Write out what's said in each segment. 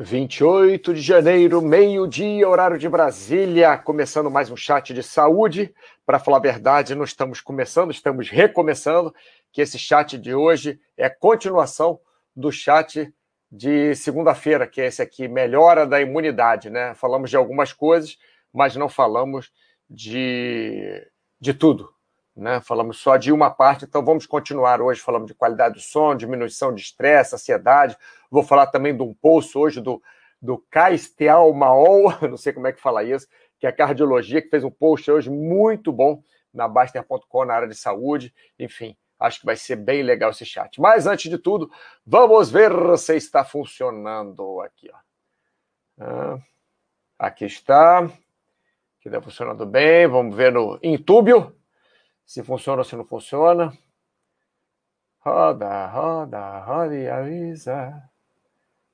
28 de janeiro, meio-dia, horário de Brasília, começando mais um chat de saúde. Para falar a verdade, não estamos começando, estamos recomeçando, que esse chat de hoje é continuação do chat de segunda-feira, que é esse aqui, melhora da imunidade, né? Falamos de algumas coisas, mas não falamos de, de tudo, né? Falamos só de uma parte, então vamos continuar hoje falando de qualidade do sono, diminuição de estresse, ansiedade. Vou falar também de um post hoje do, do Caestial Maol, não sei como é que fala isso, que é a cardiologia, que fez um post hoje muito bom na Baster.com na área de saúde. Enfim, acho que vai ser bem legal esse chat. Mas antes de tudo, vamos ver se está funcionando aqui. Ó. Ah, aqui está. Aqui está funcionando bem. Vamos ver no Intúbio se funciona ou se não funciona. Roda, roda, roda e avisa.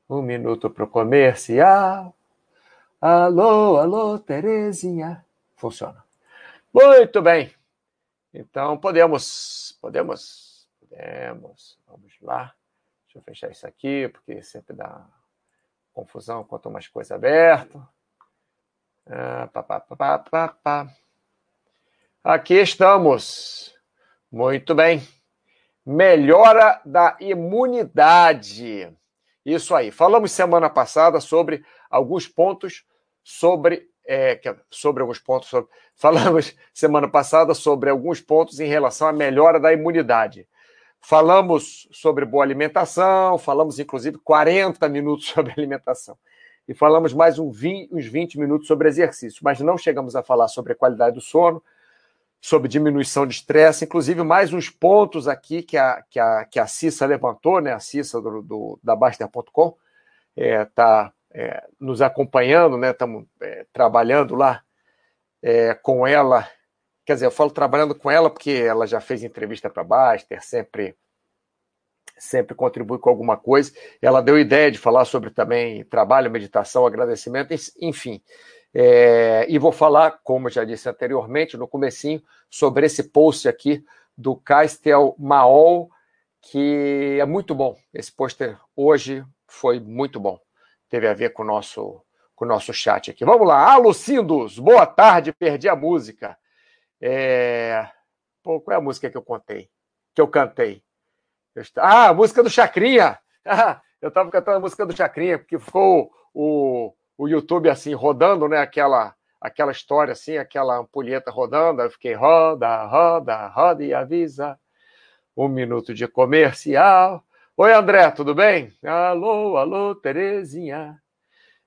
Um minuto para o comercial. Alô, alô, Terezinha. Funciona. Muito bem. Então podemos, podemos, podemos. Vamos lá. Deixa eu fechar isso aqui, porque sempre dá confusão quanto mais coisa aberta. Ah, pá, pá, pá, pá, pá. Aqui estamos. Muito bem. Melhora da imunidade. Isso aí. Falamos semana passada sobre alguns pontos sobre é, sobre alguns pontos. Sobre, falamos semana passada sobre alguns pontos em relação à melhora da imunidade. Falamos sobre boa alimentação, falamos inclusive 40 minutos sobre alimentação. E falamos mais um 20, uns 20 minutos sobre exercício, mas não chegamos a falar sobre a qualidade do sono, sobre diminuição de estresse, inclusive mais uns pontos aqui que a, que a, que a Cissa levantou, né? a Cissa do, do da Baster.com, está é, tá, é, nos acompanhando, né? estamos é, trabalhando lá é, com ela, quer dizer, eu falo trabalhando com ela porque ela já fez entrevista para a Baster, sempre sempre contribui com alguma coisa. Ela deu ideia de falar sobre também trabalho, meditação, agradecimento, enfim. É, e vou falar, como já disse anteriormente, no comecinho, sobre esse post aqui do Castel Maol, que é muito bom. Esse pôster hoje foi muito bom. Teve a ver com o nosso, com o nosso chat aqui. Vamos lá. Ah, Lucindos, boa tarde, perdi a música. É... Pô, qual é a música que eu contei? Que eu cantei? Ah, a música do Chacrinha! eu estava cantando a música do Chacrinha, porque ficou o, o YouTube assim rodando, né? Aquela aquela história assim, aquela ampulheta rodando. Eu fiquei roda, roda, roda e avisa. Um minuto de comercial. Oi, André, tudo bem? Alô, alô, Terezinha.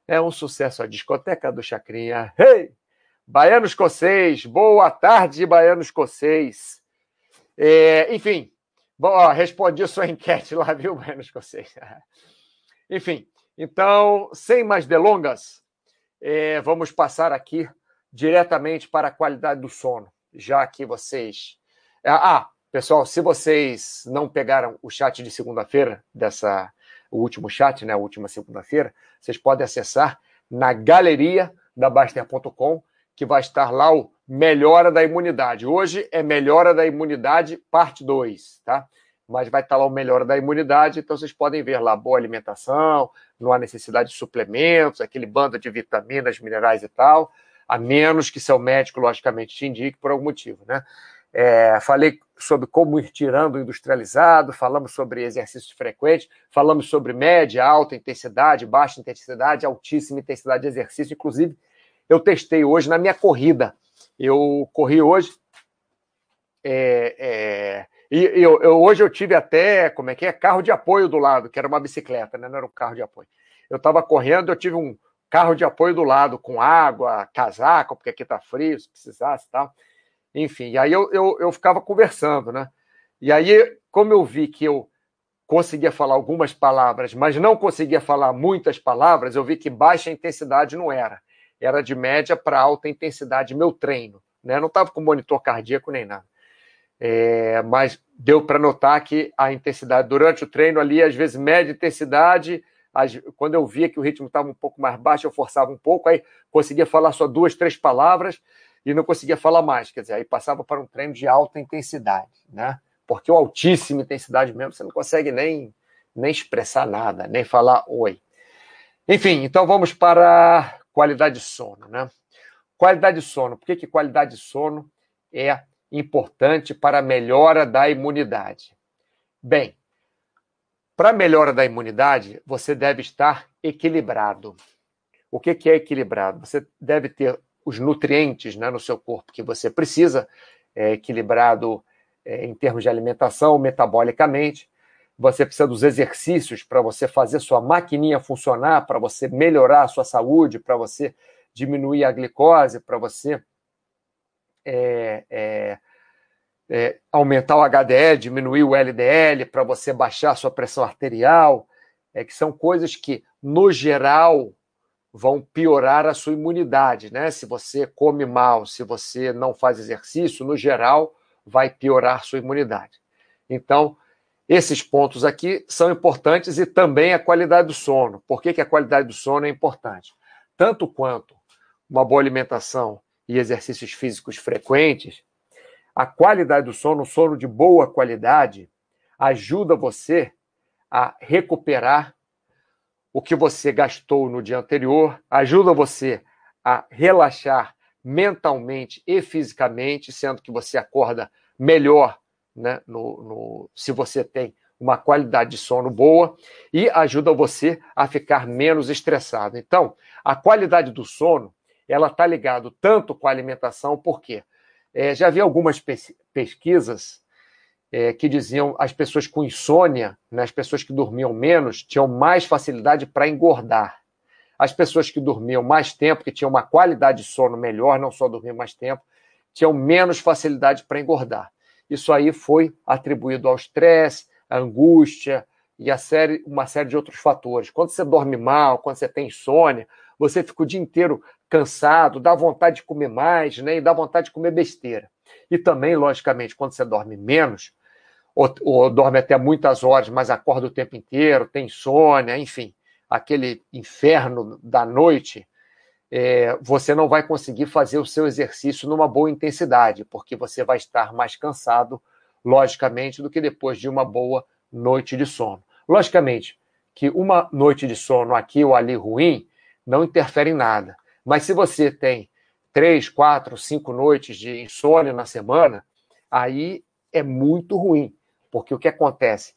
É um sucesso a discoteca do Chacrinha. Hey! Baiano Escocês, boa tarde, Baiano Escocês. É, enfim, bom, ó, respondi sua enquete lá, viu, Baiano Escocês? enfim, então, sem mais delongas, é, vamos passar aqui diretamente para a qualidade do sono, já que vocês. Ah, ah, pessoal, se vocês não pegaram o chat de segunda-feira, dessa o último chat, né, a última segunda-feira, vocês podem acessar na galeria da Baster.com, que vai estar lá o Melhora da Imunidade. Hoje é Melhora da Imunidade, parte 2, tá? Mas vai estar lá o melhor da imunidade, então vocês podem ver lá boa alimentação, não há necessidade de suplementos, aquele bando de vitaminas, minerais e tal, a menos que seu médico, logicamente, te indique por algum motivo, né? É, falei sobre como ir tirando o industrializado, falamos sobre exercícios frequentes, falamos sobre média, alta intensidade, baixa intensidade, altíssima intensidade de exercício. Inclusive, eu testei hoje na minha corrida. Eu corri hoje. É, é, e eu, eu, hoje eu tive até, como é que é? Carro de apoio do lado, que era uma bicicleta, né? Não era um carro de apoio. Eu estava correndo, eu tive um carro de apoio do lado, com água, casaco, porque aqui tá frio, se precisasse e tal. Enfim, e aí eu, eu, eu ficava conversando, né? E aí, como eu vi que eu conseguia falar algumas palavras, mas não conseguia falar muitas palavras, eu vi que baixa intensidade não era. Era de média para alta intensidade meu treino. Né? Não estava com monitor cardíaco nem nada. É, mas deu para notar que a intensidade durante o treino ali, às vezes média intensidade, as, quando eu via que o ritmo estava um pouco mais baixo, eu forçava um pouco, aí conseguia falar só duas, três palavras e não conseguia falar mais. Quer dizer, aí passava para um treino de alta intensidade, né? Porque o altíssima intensidade mesmo, você não consegue nem, nem expressar nada, nem falar oi. Enfim, então vamos para qualidade de sono, né? Qualidade de sono. Por que, que qualidade de sono é importante para a melhora da imunidade? Bem, para a melhora da imunidade, você deve estar equilibrado. O que, é equilibrado? Você deve ter os nutrientes né, no seu corpo que você precisa, é, equilibrado é, em termos de alimentação, metabolicamente. Você precisa dos exercícios para você fazer sua maquininha funcionar, para você melhorar a sua saúde, para você diminuir a glicose, para você é, é, é, aumentar o HDL, diminuir o LDL, para você baixar a sua pressão arterial, é que são coisas que, no geral, vão piorar a sua imunidade, né? Se você come mal, se você não faz exercício, no geral, vai piorar sua imunidade. Então, esses pontos aqui são importantes e também a qualidade do sono. Por que, que a qualidade do sono é importante? Tanto quanto uma boa alimentação e exercícios físicos frequentes, a qualidade do sono, um sono de boa qualidade, ajuda você a recuperar o que você gastou no dia anterior, ajuda você a relaxar mentalmente e fisicamente, sendo que você acorda melhor né, no, no, se você tem uma qualidade de sono boa e ajuda você a ficar menos estressado. Então, a qualidade do sono ela está ligado tanto com a alimentação, por quê? É, já vi algumas pesquisas é, que diziam as pessoas com insônia, né, as pessoas que dormiam menos, tinham mais facilidade para engordar. As pessoas que dormiam mais tempo, que tinham uma qualidade de sono melhor, não só dormiam mais tempo, tinham menos facilidade para engordar. Isso aí foi atribuído ao estresse, à angústia e a série, uma série de outros fatores. Quando você dorme mal, quando você tem insônia, você fica o dia inteiro cansado, dá vontade de comer mais, né? E dá vontade de comer besteira. E também, logicamente, quando você dorme menos, ou, ou dorme até muitas horas, mas acorda o tempo inteiro, tem insônia, enfim, aquele inferno da noite, é, você não vai conseguir fazer o seu exercício numa boa intensidade, porque você vai estar mais cansado, logicamente, do que depois de uma boa noite de sono. Logicamente que uma noite de sono aqui ou ali ruim não interfere em nada. Mas se você tem três, quatro, cinco noites de insônia na semana, aí é muito ruim, porque o que acontece?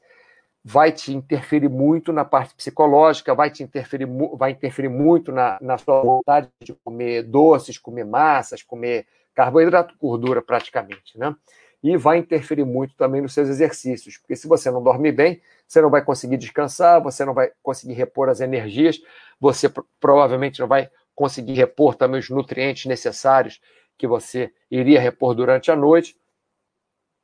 Vai te interferir muito na parte psicológica, vai te interferir, vai interferir muito na, na sua vontade de comer doces, comer massas, comer carboidrato, gordura praticamente, né? E vai interferir muito também nos seus exercícios, porque se você não dorme bem, você não vai conseguir descansar, você não vai conseguir repor as energias, você provavelmente não vai conseguir repor também os nutrientes necessários que você iria repor durante a noite.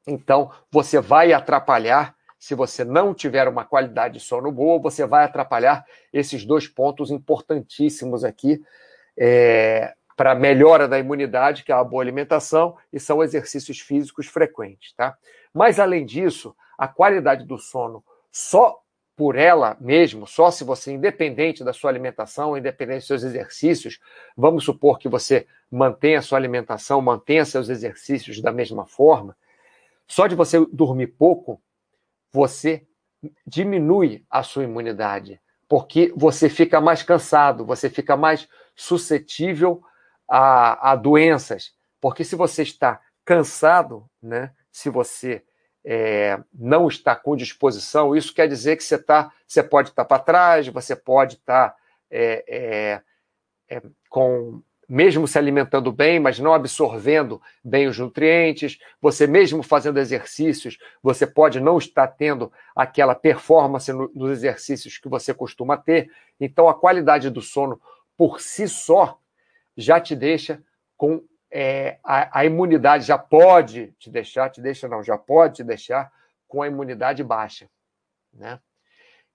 Então, você vai atrapalhar, se você não tiver uma qualidade de sono boa, você vai atrapalhar esses dois pontos importantíssimos aqui é, para melhora da imunidade, que é a boa alimentação, e são exercícios físicos frequentes. Tá? Mas, além disso, a qualidade do sono só por ela mesmo, só se você, independente da sua alimentação, independente dos seus exercícios, vamos supor que você mantenha a sua alimentação, mantenha seus exercícios da mesma forma, só de você dormir pouco, você diminui a sua imunidade, porque você fica mais cansado, você fica mais suscetível a, a doenças. Porque se você está cansado, né, se você é, não está com disposição, isso quer dizer que você, tá, você pode estar para trás, você pode estar é, é, é, com mesmo se alimentando bem, mas não absorvendo bem os nutrientes, você mesmo fazendo exercícios, você pode não estar tendo aquela performance no, nos exercícios que você costuma ter. Então, a qualidade do sono por si só já te deixa com é, a, a, imunidade já pode te deixar, te deixa não, já pode te deixar com a imunidade baixa, né?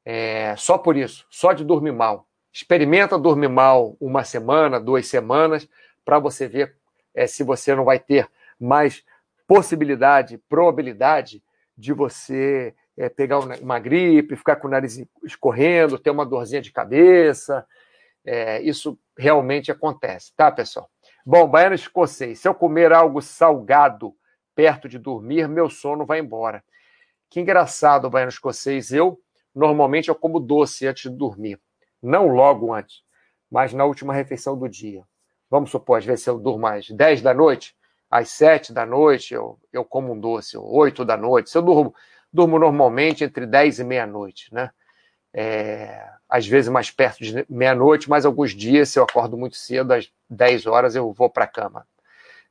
É, só por isso, só de dormir mal. Experimenta dormir mal uma semana, duas semanas, para você ver é, se você não vai ter mais possibilidade, probabilidade de você é, pegar uma gripe, ficar com o nariz escorrendo, ter uma dorzinha de cabeça. É, isso realmente acontece, tá, pessoal? Bom, baiano escocês. Se eu comer algo salgado perto de dormir, meu sono vai embora. Que engraçado, baiano escocês. Eu, normalmente, eu como doce antes de dormir. não logo antes, mas na última refeição do dia. Vamos supor, às vezes eu durmo às 10 da noite, às 7 da noite eu, eu como um doce, ou 8 da noite. Se eu durmo, durmo normalmente entre 10 e meia-noite, né? É, às vezes mais perto de meia-noite, mas alguns dias, se eu acordo muito cedo, às 10 horas, eu vou para a cama,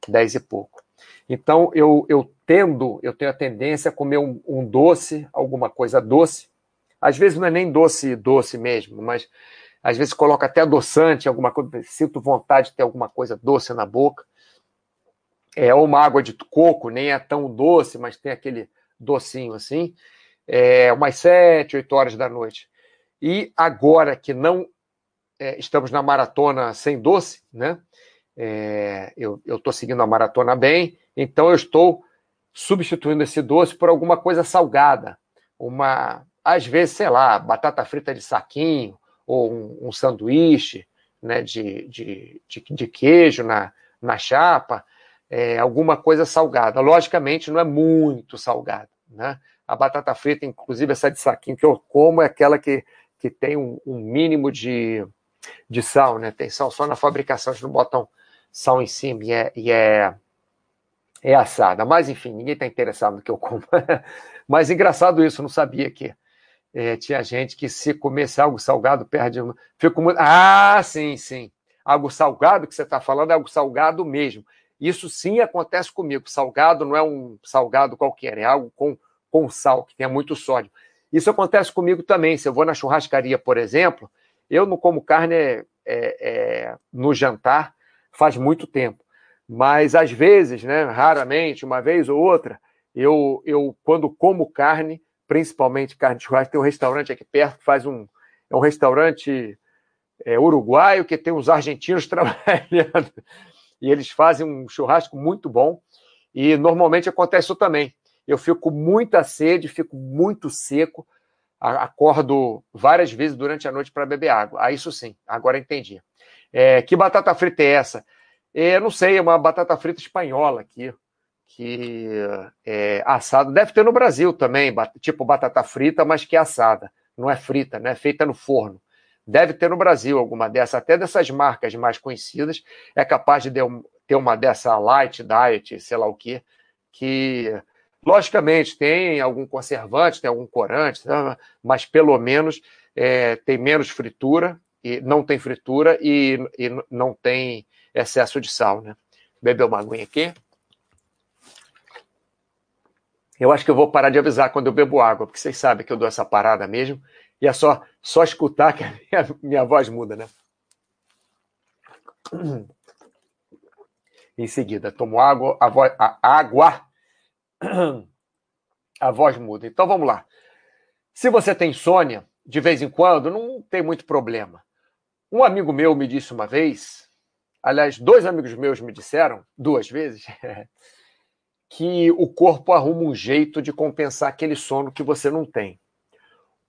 10 e pouco. Então, eu, eu tendo, eu tenho a tendência a comer um, um, doce, alguma coisa doce. Às vezes não é nem doce, doce mesmo, mas às vezes coloca até adoçante, alguma coisa, sinto vontade de ter alguma coisa doce na boca. É uma água de coco, nem é tão doce, mas tem aquele docinho assim. É umas sete, oito horas da noite. E agora que não é, estamos na maratona sem doce, né? É, eu estou seguindo a maratona bem, então eu estou substituindo esse doce por alguma coisa salgada. Uma, às vezes, sei lá, batata frita de saquinho, ou um, um sanduíche né, de, de, de, de, queijo na, na chapa, é, alguma coisa salgada. Logicamente, não é muito salgada. Né? A batata frita, inclusive essa de saquinho que eu como, é aquela que que tem um, um, mínimo de, de sal, né? Tem sal só na fabricação, eles não botam sal em cima e é, e é, é assada. Mas, enfim, ninguém está interessado no que eu como. Mas engraçado isso, não sabia que é, tinha gente que se comesse algo salgado perde. Fico muito... Ah, sim, sim. Algo salgado que você está falando é algo salgado mesmo. Isso sim acontece comigo. Salgado não é um salgado qualquer, é algo com, com sal, que tenha muito sódio. Isso acontece comigo também. Se eu vou na churrascaria, por exemplo, eu não como carne é, é, no jantar faz muito tempo. Mas às vezes, né, raramente, uma vez ou outra, eu, eu quando como carne, principalmente carne de churrasco, tem um restaurante aqui perto que faz um. É um restaurante é, uruguaio que tem uns argentinos trabalhando. E eles fazem um churrasco muito bom. E normalmente acontece isso também eu fico com muita sede, fico muito seco, acordo várias vezes durante a noite para beber água. Ah, isso sim, agora entendi. É, que batata frita é essa? É, não sei, é uma batata frita espanhola aqui, que é assada. Deve ter no Brasil também, tipo batata frita, mas que é assada. Não é frita, né? É feita no forno. Deve ter no Brasil alguma dessa, até dessas marcas mais conhecidas. É capaz de ter uma dessa light diet, sei lá o quê, que Logicamente, tem algum conservante, tem algum corante, tá? mas pelo menos é, tem menos fritura, e não tem fritura e, e não tem excesso de sal. Né? Beber uma aguinha aqui. Eu acho que eu vou parar de avisar quando eu bebo água, porque vocês sabem que eu dou essa parada mesmo, e é só, só escutar que a minha, minha voz muda, né? Em seguida, tomo água, a, a água a voz muda. Então vamos lá. Se você tem insônia, de vez em quando, não tem muito problema. Um amigo meu me disse uma vez, aliás, dois amigos meus me disseram, duas vezes, que o corpo arruma um jeito de compensar aquele sono que você não tem.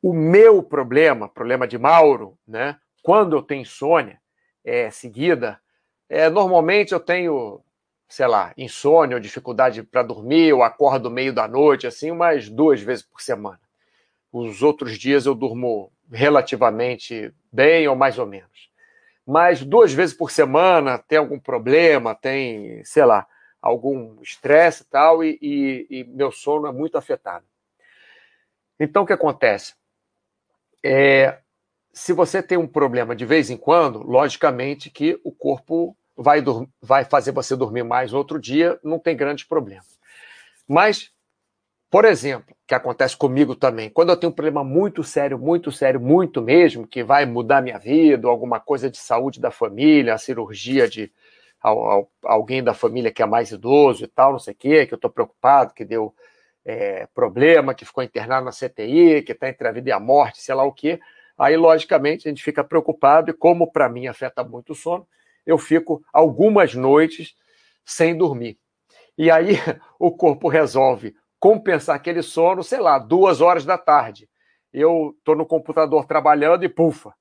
O meu problema, problema de Mauro, né? Quando eu tenho insônia, é seguida, é, normalmente eu tenho sei lá, insônia ou dificuldade para dormir, eu acordo meio da noite, assim, umas duas vezes por semana. Os outros dias eu durmo relativamente bem ou mais ou menos. Mas duas vezes por semana tem algum problema, tem, sei lá, algum estresse e tal, e, e, e meu sono é muito afetado. Então, o que acontece? É, se você tem um problema de vez em quando, logicamente que o corpo vai, vai fazer você dormir mais outro dia, não tem grande problema. Mas, por exemplo, que acontece comigo também, quando eu tenho um problema muito sério, muito sério, muito mesmo, que vai mudar minha vida, alguma coisa de saúde da família, a cirurgia de alguém da família que é mais idoso e tal, não sei o quê, que eu estou preocupado, que deu é, problema, que ficou internado na CTI, que está entre a vida e a morte, sei lá o quê. Aí, logicamente, a gente fica preocupado, e como para mim afeta muito o sono, eu fico algumas noites sem dormir. E aí o corpo resolve compensar aquele sono, sei lá, duas horas da tarde. Eu estou no computador trabalhando e pufa,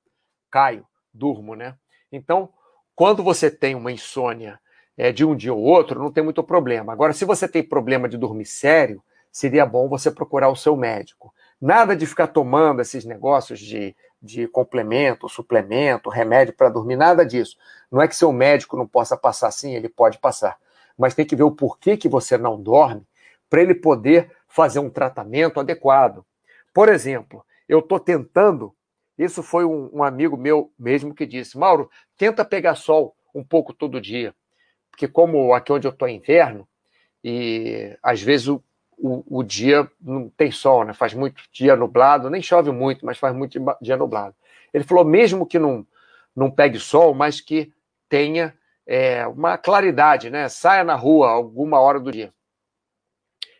caio, durmo, né? Então, quando você tem uma insônia é, de um dia ou outro, não tem muito problema. Agora, se você tem problema de dormir sério, seria bom você procurar o seu médico. Nada de ficar tomando esses negócios de, de complemento, suplemento, remédio para dormir, nada disso. Não é que seu médico não possa passar assim, ele pode passar. Mas tem que ver o porquê que você não dorme para ele poder fazer um tratamento adequado. Por exemplo, eu estou tentando, isso foi um, um, amigo meu mesmo que disse, Mauro, tenta pegar sol um pouco todo dia. Porque como aqui onde eu estou é inverno, e às vezes o, o, o, dia não tem sol, né? faz muito dia nublado, nem chove muito, mas faz muito dia nublado. Ele falou, mesmo que não, não pegue sol, mas que tenha é, uma claridade, né? Saia na rua alguma hora do dia.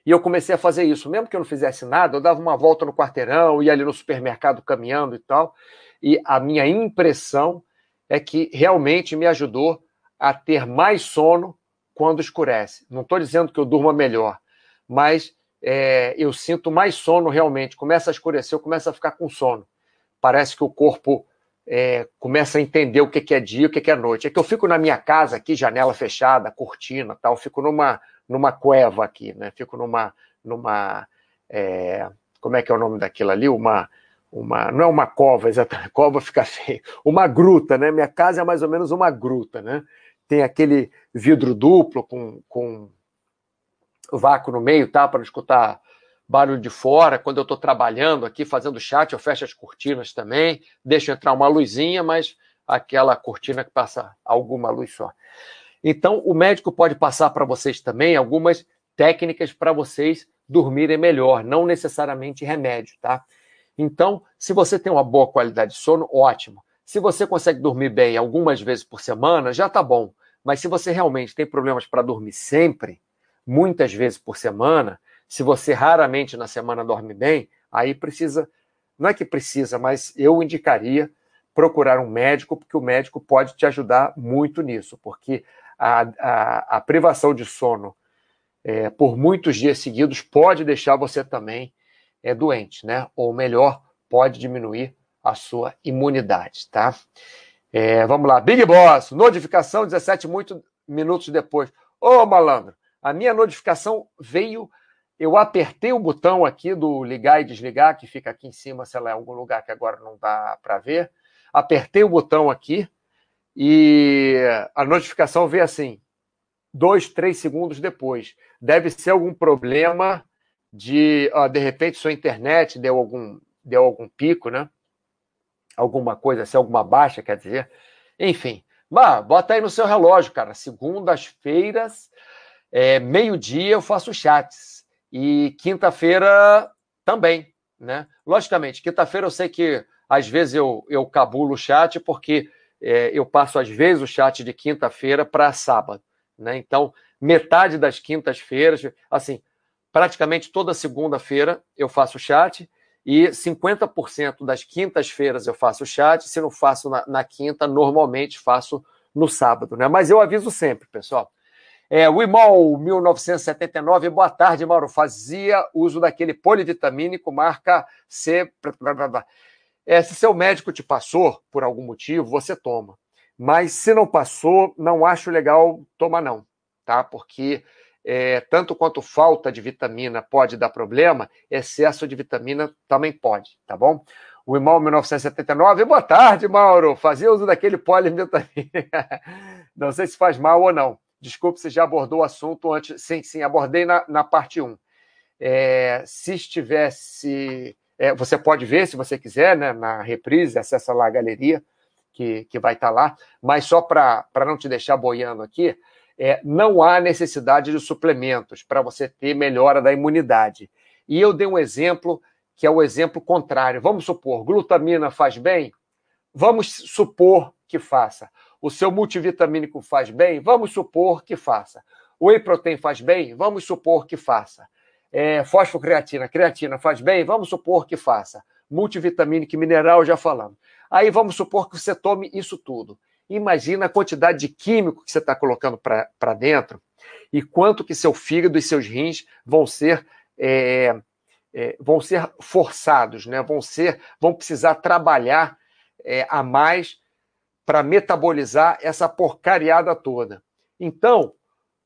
E eu comecei a fazer isso. Mesmo que eu não fizesse nada, eu dava uma volta no quarteirão, ia ali no supermercado caminhando e tal. E a minha impressão é que realmente me ajudou a ter mais sono quando escurece. Não estou dizendo que eu durma melhor, mas é, eu sinto mais sono realmente. Começa a escurecer, eu começo a ficar com sono. Parece que o corpo é, começa a entender o que é dia e o que é noite. É que eu fico na minha casa aqui, janela fechada, cortina, tal, fico numa numa cueva aqui, né? Fico numa, numa é, como é que é o nome daquilo ali? Uma, uma, não é uma cova, exatamente, cova fica feio, uma gruta, né? Minha casa é mais ou menos uma gruta, né? Tem aquele vidro duplo com, com vácuo no meio, tá? Para escutar barulho de fora. Quando eu estou trabalhando aqui, fazendo chat, eu fecho as cortinas também, deixo entrar uma luzinha, mas aquela cortina que passa alguma luz só. Então, o médico pode passar para vocês também algumas técnicas para vocês dormirem melhor, não necessariamente remédio, tá? Então, se você tem uma boa qualidade de sono, ótimo. Se você consegue dormir bem algumas vezes por semana, já tá bom. Mas se você realmente tem problemas para dormir sempre, muitas vezes por semana, se você raramente na semana dorme bem, aí precisa, não é que precisa, mas eu indicaria procurar um médico, porque o médico pode te ajudar muito nisso, porque a, a, a privação de sono é, por muitos dias seguidos pode deixar você também é, doente, né? Ou melhor, pode diminuir a sua imunidade, tá? É, vamos lá, Big Boss, notificação 17 muito, minutos depois. Ô malandro, a minha notificação veio, eu apertei o botão aqui do ligar e desligar, que fica aqui em cima, sei lá, em algum lugar que agora não dá para ver. Apertei o botão aqui, e a notificação veio assim, dois, três segundos depois. Deve ser algum problema de, ó, de repente, sua internet deu algum, deu algum pico, né? Alguma coisa assim, alguma baixa, quer dizer. Enfim, bah, bota aí no seu relógio, cara. Segundas-feiras, é, meio-dia, eu faço chats. E quinta-feira também, né? Logicamente, quinta-feira eu sei que às vezes eu, eu cabulo o chat porque é, eu passo às vezes o chat de quinta-feira para sábado, né? Então, metade das quintas-feiras, assim, praticamente toda segunda-feira eu faço chat e 50% das quintas-feiras eu faço chat. Se não faço na, na, quinta, normalmente faço no sábado, né? Mas eu aviso sempre, pessoal. É, o Imol 1979, boa tarde, Mauro. Fazia uso daquele polivitamínico marca C. É, se seu médico te passou por algum motivo, você toma. Mas se não passou, não acho legal tomar não, tá? Porque é, tanto quanto falta de vitamina pode dar problema, excesso de vitamina também pode, tá bom? O Imal 1979, boa tarde, Mauro. Fazia uso daquele polivitamina. não sei se faz mal ou não. Desculpe se já abordou o assunto antes. Sim, sim, abordei na, na parte 1. É, se estivesse é, você pode ver, se você quiser, né, na reprise, acessa lá a galeria, que, que vai estar tá lá. Mas só para não te deixar boiando aqui, é, não há necessidade de suplementos para você ter melhora da imunidade. E eu dei um exemplo que é o exemplo contrário. Vamos supor, glutamina faz bem? Vamos supor que faça. O seu multivitamínico faz bem? Vamos supor que faça. O whey protein faz bem? Vamos supor que faça é, fosfocreatina, creatina faz bem? Vamos supor que faça. Multivitamínico mineral, já falamos. Aí vamos supor que você tome isso tudo. Imagina a quantidade de químico que você está colocando para dentro e quanto que seu fígado e seus rins vão ser é, é, vão ser forçados, né? Vão ser, vão precisar trabalhar é, a mais para metabolizar essa porcariada toda. Então,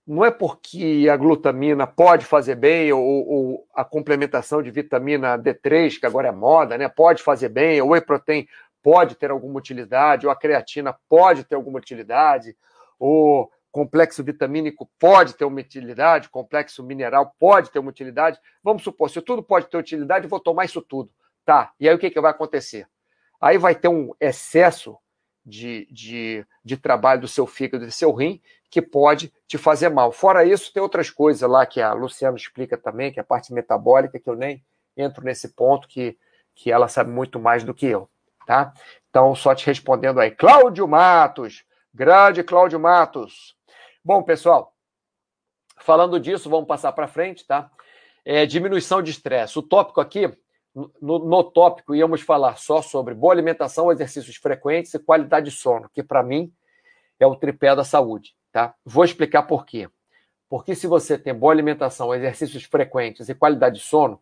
não é porque a glutamina pode fazer bem, ou, ou, a complementação de vitamina D3, que agora é moda, né? Pode fazer bem, ou o whey protein pode ter alguma utilidade, ou a creatina pode ter alguma utilidade, ou complexo vitamínico pode ter uma utilidade, complexo mineral pode ter uma utilidade. Vamos supor, se tudo pode ter utilidade, vou tomar isso tudo. Tá, e aí o que, que vai acontecer? Aí vai ter um excesso de, de, de trabalho do seu fígado e do seu rim que pode te fazer mal. Fora isso, tem outras coisas lá que a Luciana explica também, que é a parte metabólica, que eu nem entro nesse ponto, que, que ela sabe muito mais do que eu, tá? Então, só te respondendo aí. Cláudio Matos, grande Cláudio Matos. Bom, pessoal, falando disso, vamos passar para frente, tá? É, diminuição de estresse. O tópico aqui no, no, tópico íamos falar só sobre boa alimentação, exercícios frequentes e qualidade de sono, que para mim é o tripé da saúde, tá? Vou explicar por quê. Porque se você tem boa alimentação, exercícios frequentes e qualidade de sono,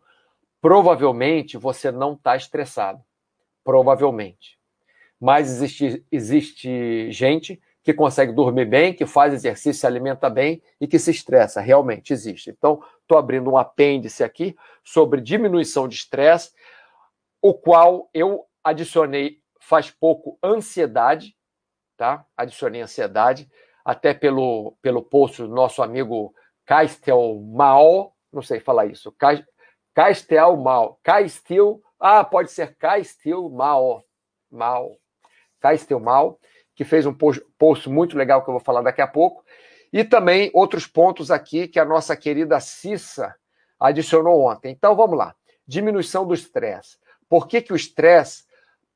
provavelmente você não está estressado. Provavelmente. Mas existe, existe gente que consegue dormir bem, que faz exercício, se alimenta bem e que se estressa. Realmente existe. Então, estou abrindo um apêndice aqui sobre diminuição de estresse, o qual eu adicionei faz pouco ansiedade, tá? Adicionei ansiedade, até pelo, pelo post do nosso amigo Castel Mal, não sei falar isso, Castel Mal, Castel, ah, pode ser Castel Mal, Mal, Castel Mal, que fez um post muito legal que eu vou falar daqui a pouco. E também outros pontos aqui que a nossa querida Cissa adicionou ontem. Então vamos lá. Diminuição do estresse. Por que, que o estresse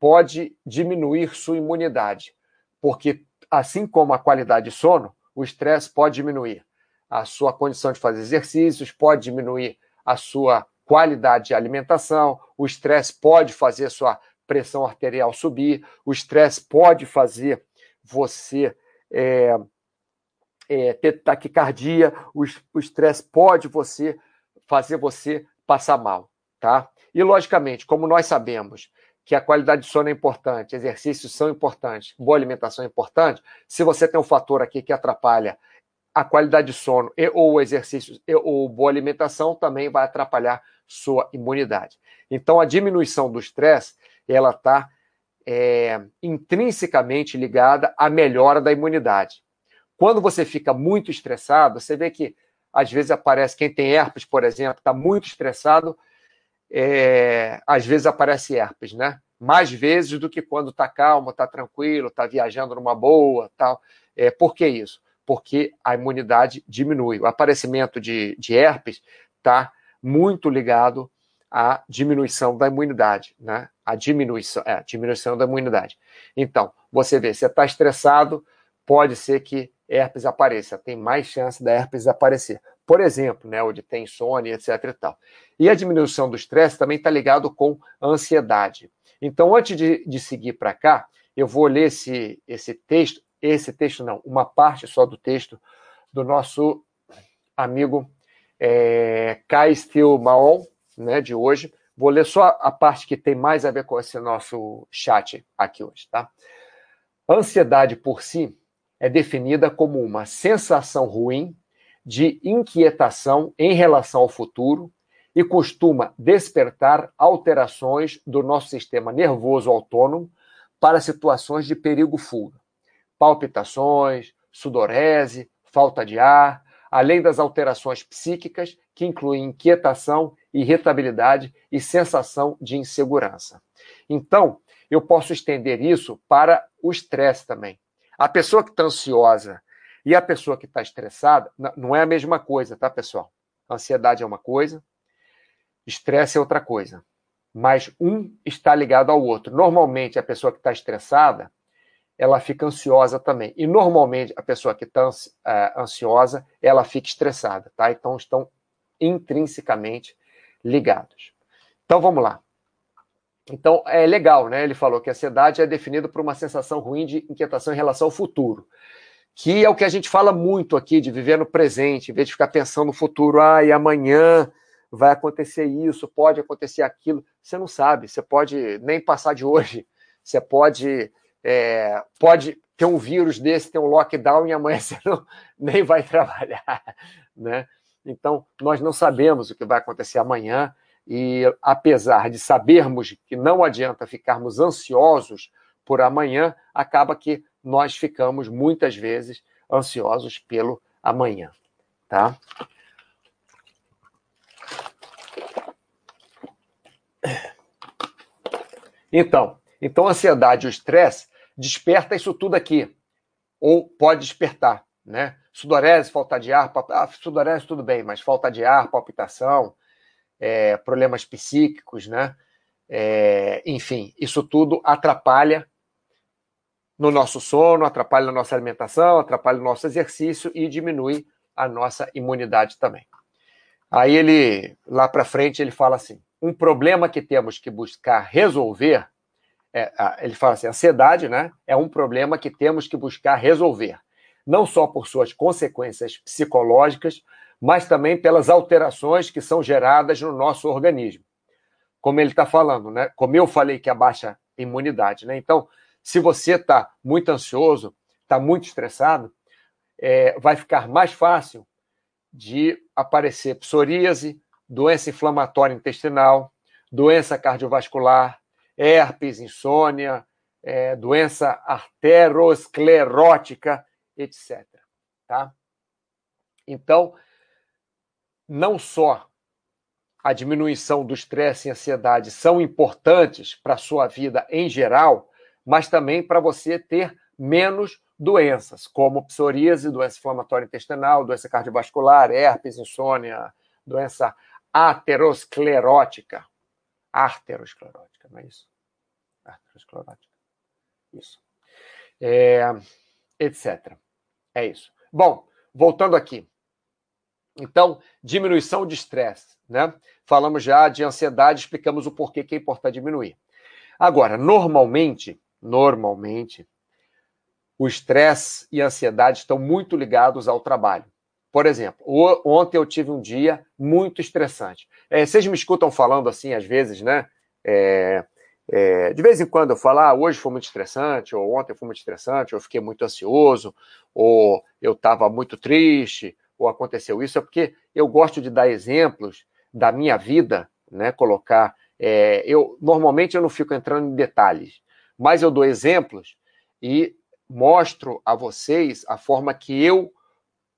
pode diminuir sua imunidade? Porque, assim como a qualidade de sono, o estresse pode diminuir a sua condição de fazer exercícios, pode diminuir a sua qualidade de alimentação, o estresse pode fazer sua pressão arterial subir, o estresse pode fazer você é, é, ter taquicardia, o estresse pode você fazer você passar mal, tá? E logicamente, como nós sabemos que a qualidade de sono é importante, exercícios são importantes, boa alimentação é importante, se você tem um fator aqui que atrapalha a qualidade de sono e ou exercícios e ou boa alimentação também vai atrapalhar sua imunidade. Então a diminuição do estresse, ela está é, intrinsecamente ligada à melhora da imunidade. Quando você fica muito estressado, você vê que às vezes aparece quem tem herpes, por exemplo, está muito estressado, é, às vezes aparece herpes, né? Mais vezes do que quando está calmo, está tranquilo, está viajando numa boa, tal. É, por que isso? Porque a imunidade diminui. O aparecimento de, de herpes está muito ligado à diminuição da imunidade, né? a diminuição, é, diminuição da imunidade. Então, você vê, você está estressado, pode ser que herpes apareça, tem mais chance da herpes aparecer. Por exemplo, né, onde tem insônia, etc e tal. E a diminuição do estresse também está ligado com a ansiedade. Então, antes de, de seguir para cá, eu vou ler esse, esse texto, esse texto não, uma parte só do texto do nosso amigo é, Kai Stilmaon, né, de hoje, Vou ler só a parte que tem mais a ver com esse nosso chat aqui hoje, tá? Ansiedade por si é definida como uma sensação ruim de inquietação em relação ao futuro e costuma despertar alterações do nosso sistema nervoso autônomo para situações de perigo-fuga. Palpitações, sudorese, falta de ar, além das alterações psíquicas que incluem inquietação irritabilidade e sensação de insegurança. Então, eu posso estender isso para o estresse também. A pessoa que está ansiosa e a pessoa que está estressada não é a mesma coisa, tá, pessoal? Ansiedade é uma coisa, estresse é outra coisa. Mas um está ligado ao outro. Normalmente, a pessoa que está estressada, ela fica ansiosa também. E normalmente, a pessoa que está é, ansiosa, ela fica estressada, tá? Então, estão intrinsecamente ligados. Então vamos lá. Então é legal, né? Ele falou que a ansiedade é definida por uma sensação ruim de inquietação em relação ao futuro, que é o que a gente fala muito aqui de viver no presente, em vez de ficar pensando no futuro, ah, e amanhã vai acontecer isso, pode acontecer aquilo. Você não sabe, você pode nem passar de hoje, você pode é, pode ter um vírus desse, ter um lockdown e amanhã você não, nem vai trabalhar, né? Então, nós não sabemos o que vai acontecer amanhã e apesar de sabermos que não adianta ficarmos ansiosos por amanhã, acaba que nós ficamos muitas vezes ansiosos pelo amanhã, tá? Então, então a ansiedade e o estresse desperta isso tudo aqui, ou pode despertar, né? Sudorese, falta de ar, ah, sudorese tudo bem, mas falta de ar, palpitação, é, problemas psíquicos, né? É, enfim, isso tudo atrapalha no nosso sono, atrapalha na nossa alimentação, atrapalha o nosso exercício e diminui a nossa imunidade também. Aí ele, lá para frente, ele fala assim: um problema que temos que buscar resolver, é, ele fala assim, ansiedade, né? É um problema que temos que buscar resolver, não só por suas consequências psicológicas, mas também pelas alterações que são geradas no nosso organismo. Como ele está falando, né? Como eu falei que abaixa a imunidade, né? Então, se você está muito ansioso, está muito estressado, é, vai ficar mais fácil de aparecer psoríase, doença inflamatória intestinal, doença cardiovascular, herpes, insônia, é, doença arteriosclerótica, etc. Tá? Então, não só a diminuição do estresse e ansiedade são importantes para a sua vida em geral, mas também para você ter menos doenças, como psoríase, doença inflamatória intestinal, doença cardiovascular, herpes, insônia, doença aterosclerótica. Arterosclerótica, não é isso? Arterosclerótica. Isso. É, etc. É isso. Bom, voltando aqui. Então, diminuição de estresse, né? Falamos já de ansiedade, explicamos o porquê que é importante diminuir. Agora, normalmente, normalmente, o estresse e a ansiedade estão muito ligados ao trabalho. Por exemplo, ontem eu tive um dia muito estressante. É, vocês me escutam falando assim, às vezes, né? É, é, de vez em quando eu falo, ah, hoje foi muito estressante, ou ontem foi muito estressante, ou eu fiquei muito ansioso, ou eu estava muito triste, ou aconteceu isso, é porque eu gosto de dar exemplos da minha vida, né? Colocar. É, eu Normalmente eu não fico entrando em detalhes, mas eu dou exemplos e mostro a vocês a forma que eu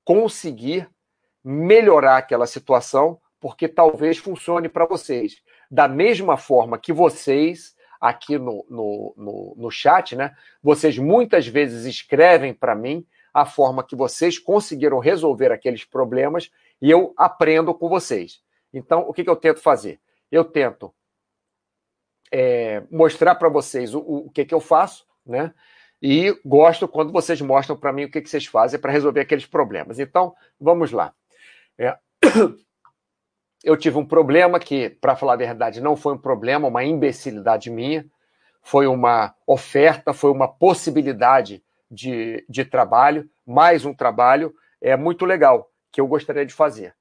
conseguir melhorar aquela situação, porque talvez funcione para vocês. Da mesma forma que vocês, aqui no, no, no, no chat, né? Vocês muitas vezes escrevem para mim a forma que vocês conseguiram resolver aqueles problemas e eu aprendo com vocês. Então, o que, que eu tento fazer? Eu tento é, mostrar para vocês o, o que, que eu faço, né? E gosto quando vocês mostram para mim o que, que vocês fazem para resolver aqueles problemas. Então, vamos lá. É... Eu tive um problema que, para falar a verdade, não foi um problema, uma imbecilidade minha. Foi uma oferta, foi uma possibilidade de, de trabalho, mais um trabalho é muito legal, que eu gostaria de fazer.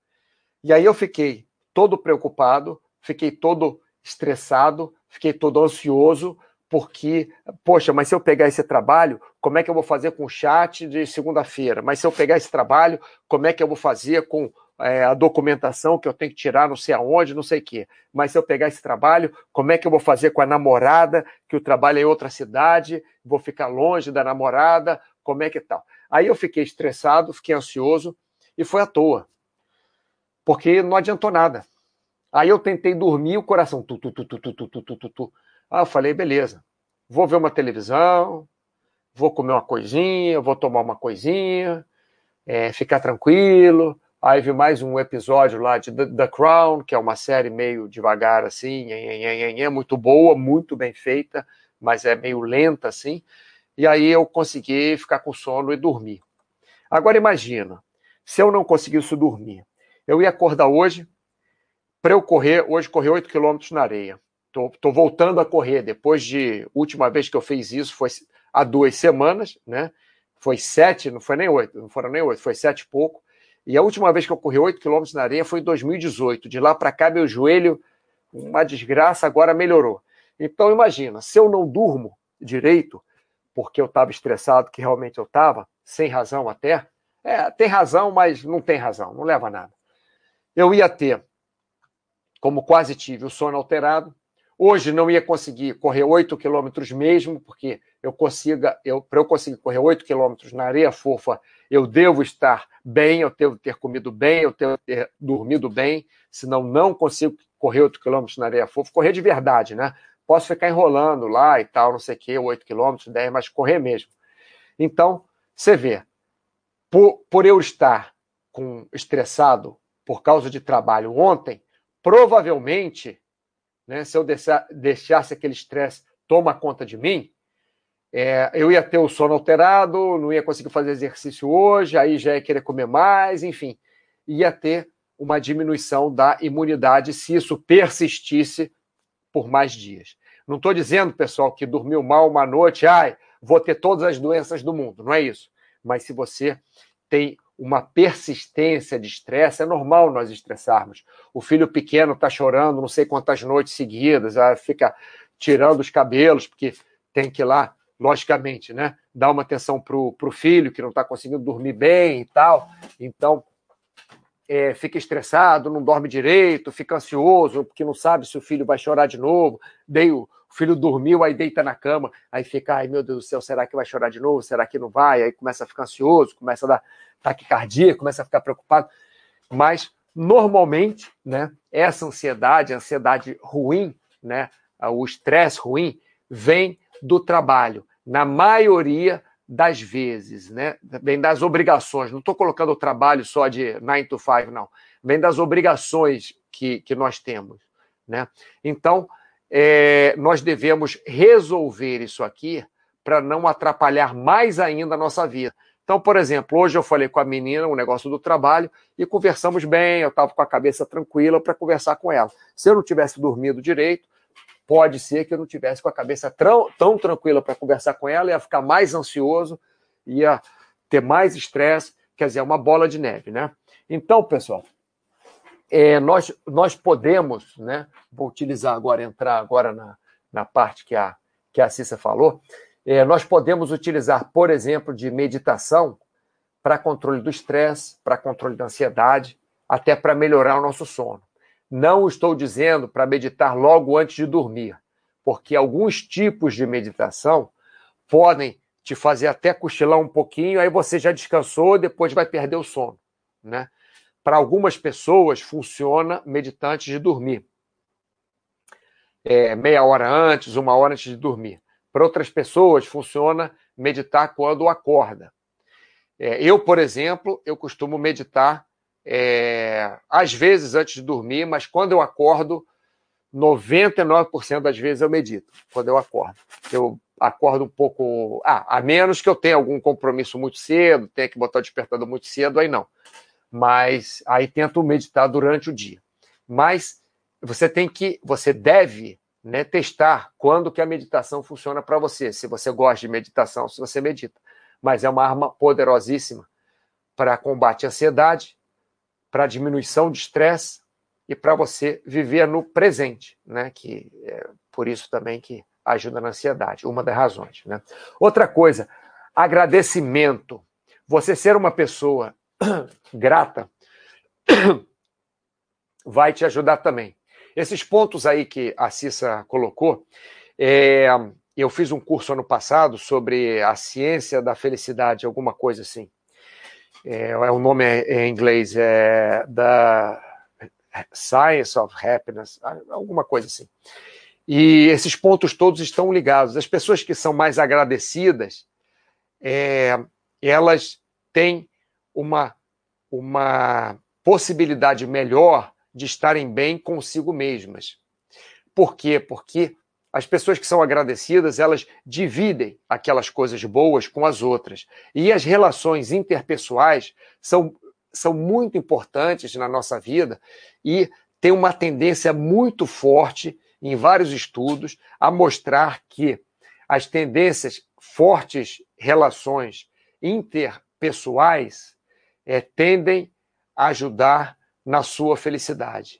E aí eu fiquei todo preocupado, fiquei todo estressado, fiquei todo ansioso, porque, poxa, mas se eu pegar esse trabalho, como é que eu vou fazer com o chat de segunda-feira? Mas se eu pegar esse trabalho, como é que eu vou fazer com é, a documentação que eu tenho que tirar não sei aonde, não sei o quê? Mas se eu pegar esse trabalho, como é que eu vou fazer com a namorada, que o trabalho é em outra cidade, vou ficar longe da namorada, como é que tal? Aí eu fiquei estressado, fiquei ansioso e foi à toa. Porque não adiantou nada. Aí eu tentei dormir, o coração tu, tu, tu, tu, tu, tu, tu, tu, tu. Ah, eu falei, beleza, vou ver uma televisão, vou comer uma coisinha, vou tomar uma coisinha, é, ficar tranquilo. Aí vi mais um episódio lá de The Crown, que é uma série meio devagar assim, é muito boa, muito bem feita, mas é meio lenta assim. E aí eu consegui ficar com sono e dormir. Agora imagina, se eu não conseguisse dormir, eu ia acordar hoje, para eu correr, hoje correr 8 quilômetros na areia. Tô, tô voltando a correr. Depois de. Última vez que eu fiz isso foi há duas semanas, né? Foi sete, não foi nem oito, não foram nem oito, foi sete e pouco. E a última vez que eu corri oito quilômetros na areia foi em 2018. De lá para cá, meu joelho, uma desgraça, agora melhorou. Então, imagina, se eu não durmo direito, porque eu estava estressado, que realmente eu estava, sem razão até. É, tem razão, mas não tem razão, não leva a nada. Eu ia ter, como quase tive, o sono alterado. Hoje não ia conseguir correr 8 quilômetros mesmo, porque eu consiga, eu, para eu conseguir correr 8 quilômetros na areia fofa, eu devo estar bem, eu devo ter comido bem, eu devo ter dormido bem, senão não consigo correr 8 quilômetros na areia fofa, correr de verdade, né? Posso ficar enrolando lá e tal, não sei o quê, 8 quilômetros, 10, mas correr mesmo. Então, você vê, por, por eu estar com estressado por causa de trabalho ontem, provavelmente, né, se eu deixasse aquele estresse tomar conta de mim, é, eu ia ter o sono alterado, não ia conseguir fazer exercício hoje, aí já ia querer comer mais, enfim, ia ter uma diminuição da imunidade se isso persistisse por mais dias. Não estou dizendo, pessoal, que dormiu mal uma noite, ai, vou ter todas as doenças do mundo, não é isso. Mas se você tem uma persistência de estresse, é normal nós estressarmos. O filho pequeno está chorando não sei quantas noites seguidas, fica tirando os cabelos, porque tem que ir lá logicamente, né? Dar uma atenção para o filho que não está conseguindo dormir bem e tal. Então, é, fica estressado, não dorme direito, fica ansioso, porque não sabe se o filho vai chorar de novo. Daí o filho dormiu, aí deita na cama, aí fica, ai meu Deus do céu, será que vai chorar de novo? Será que não vai? Aí começa a ficar ansioso, começa a dar taquicardia, começa a ficar preocupado. Mas, normalmente, né, essa ansiedade, a ansiedade ruim, né, o estresse ruim, vem do trabalho na maioria das vezes, né? Vem das obrigações. Não estou colocando o trabalho só de 9 to 5, não. Vem das obrigações que, que nós temos, né? Então, é, nós devemos resolver isso aqui para não atrapalhar mais ainda a nossa vida. Então, por exemplo, hoje eu falei com a menina um negócio do trabalho e conversamos bem, eu estava com a cabeça tranquila para conversar com ela. Se eu não tivesse dormido direito, pode ser que eu não tivesse com a cabeça tão, tão tranquila para conversar com ela, ia ficar mais ansioso, ia ter mais estresse, quer dizer, é uma bola de neve, né? Então, pessoal, é, nós, nós podemos, né? Vou utilizar agora, entrar agora na, na parte que a, que a Cissa falou, é, nós podemos utilizar, por exemplo, de meditação para controle do estresse, para controle da ansiedade, até para melhorar o nosso sono. Não estou dizendo para meditar logo antes de dormir, porque alguns tipos de meditação podem te fazer até cochilar um pouquinho, aí você já descansou, depois vai perder o sono, né? Para algumas pessoas funciona meditar antes de dormir. É, meia hora antes, uma hora antes de dormir. Para outras pessoas funciona meditar quando acorda. É, eu, por exemplo, eu costumo meditar é, às vezes antes de dormir, mas quando eu acordo, 99% das vezes eu medito, quando eu acordo. Eu acordo um pouco. Ah, a menos que eu tenha algum compromisso muito cedo, tenha que botar o despertador muito cedo, aí não. Mas aí tento meditar durante o dia. Mas você tem que, você deve né, testar quando que a meditação funciona para você. Se você gosta de meditação, se você medita. Mas é uma arma poderosíssima para combate à ansiedade, para diminuição de estresse e para você viver no presente, né? Que é por isso também que ajuda na ansiedade, uma das razões, né? Outra coisa, agradecimento. Você ser uma pessoa grata vai te ajudar também. Esses pontos aí que a Cissa colocou, é, eu fiz um curso ano passado sobre a ciência da felicidade, alguma coisa assim é, é o nome é, em inglês, é da Science of Happiness, alguma coisa assim. E esses pontos todos estão ligados. As pessoas que são mais agradecidas, é, elas têm uma, uma possibilidade melhor de estarem bem consigo mesmas. Por quê? Porque as pessoas que são agradecidas, elas dividem aquelas coisas boas com as outras. E as relações interpessoais são, são muito importantes na nossa vida e tem uma tendência muito forte em vários estudos a mostrar que as tendências fortes relações interpessoais é, tendem a ajudar na sua felicidade,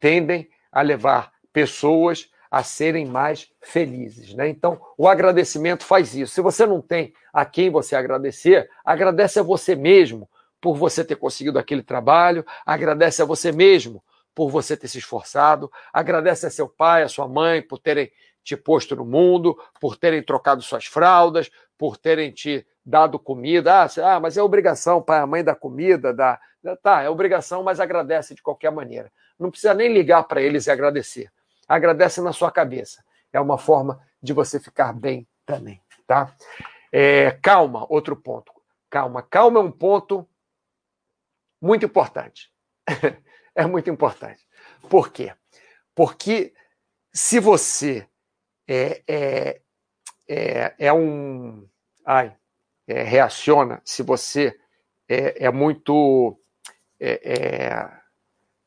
tendem a levar pessoas a serem mais felizes. Né? Então, o agradecimento faz isso. Se você não tem a quem você agradecer, agradece a você mesmo por você ter conseguido aquele trabalho, agradece a você mesmo por você ter se esforçado, agradece a seu pai, a sua mãe por terem te posto no mundo, por terem trocado suas fraldas, por terem te dado comida. Ah, ah mas é obrigação, pai, a mãe da comida, da tá, é obrigação, mas agradece de qualquer maneira. Não precisa nem ligar para eles e agradecer. Agradece na sua cabeça. É uma forma de você ficar bem também, tá? É, calma, outro ponto. Calma. Calma é um ponto muito importante. é muito importante. Por quê? Porque se você é, é, é, é um. Ai, é, reaciona, se você é, é muito. É, é,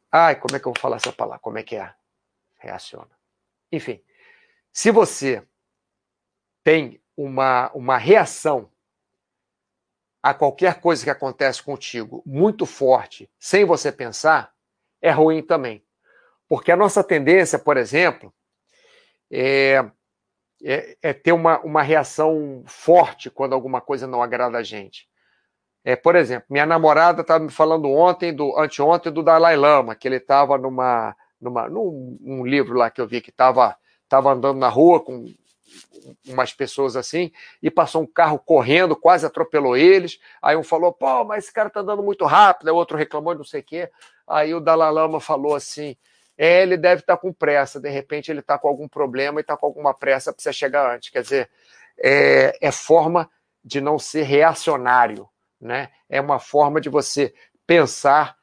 ai, como é que eu vou falar essa palavra? Como é que é? Reaciona. Enfim, se você tem uma, uma reação a qualquer coisa que acontece contigo muito forte, sem você pensar, é ruim também. Porque a nossa tendência, por exemplo, é, é, é, ter uma, uma reação forte quando alguma coisa não agrada a gente. É, por exemplo, minha namorada estava me falando ontem, do anteontem, do Dalai Lama, que ele estava numa, numa, num um livro lá que eu vi que estava tava andando na rua com umas pessoas assim, e passou um carro correndo, quase atropelou eles. Aí um falou, pô, mas esse cara tá andando muito rápido, aí outro reclamou de não sei o quê. Aí o Dalai Lama falou assim: é, ele deve estar tá com pressa, de repente ele está com algum problema e está com alguma pressa, precisa chegar antes. Quer dizer, é, é, forma de não ser reacionário, né? é uma forma de você pensar,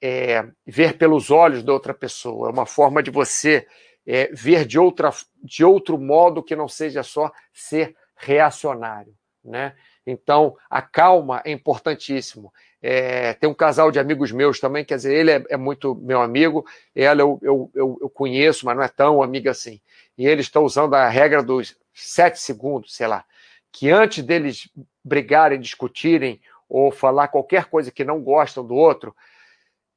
é, ver pelos olhos da outra pessoa, é uma forma de você é, ver de, outra, de outro modo que não seja só ser reacionário. Né? Então, a calma é importantíssimo. É, tem um casal de amigos meus também, quer dizer, ele é, é muito meu amigo, ela eu, eu, eu, eu, conheço, mas não é tão amiga assim. E eles estão usando a regra dos sete segundos, sei lá, que antes deles brigarem, discutirem ou falar qualquer coisa que não gostam do outro,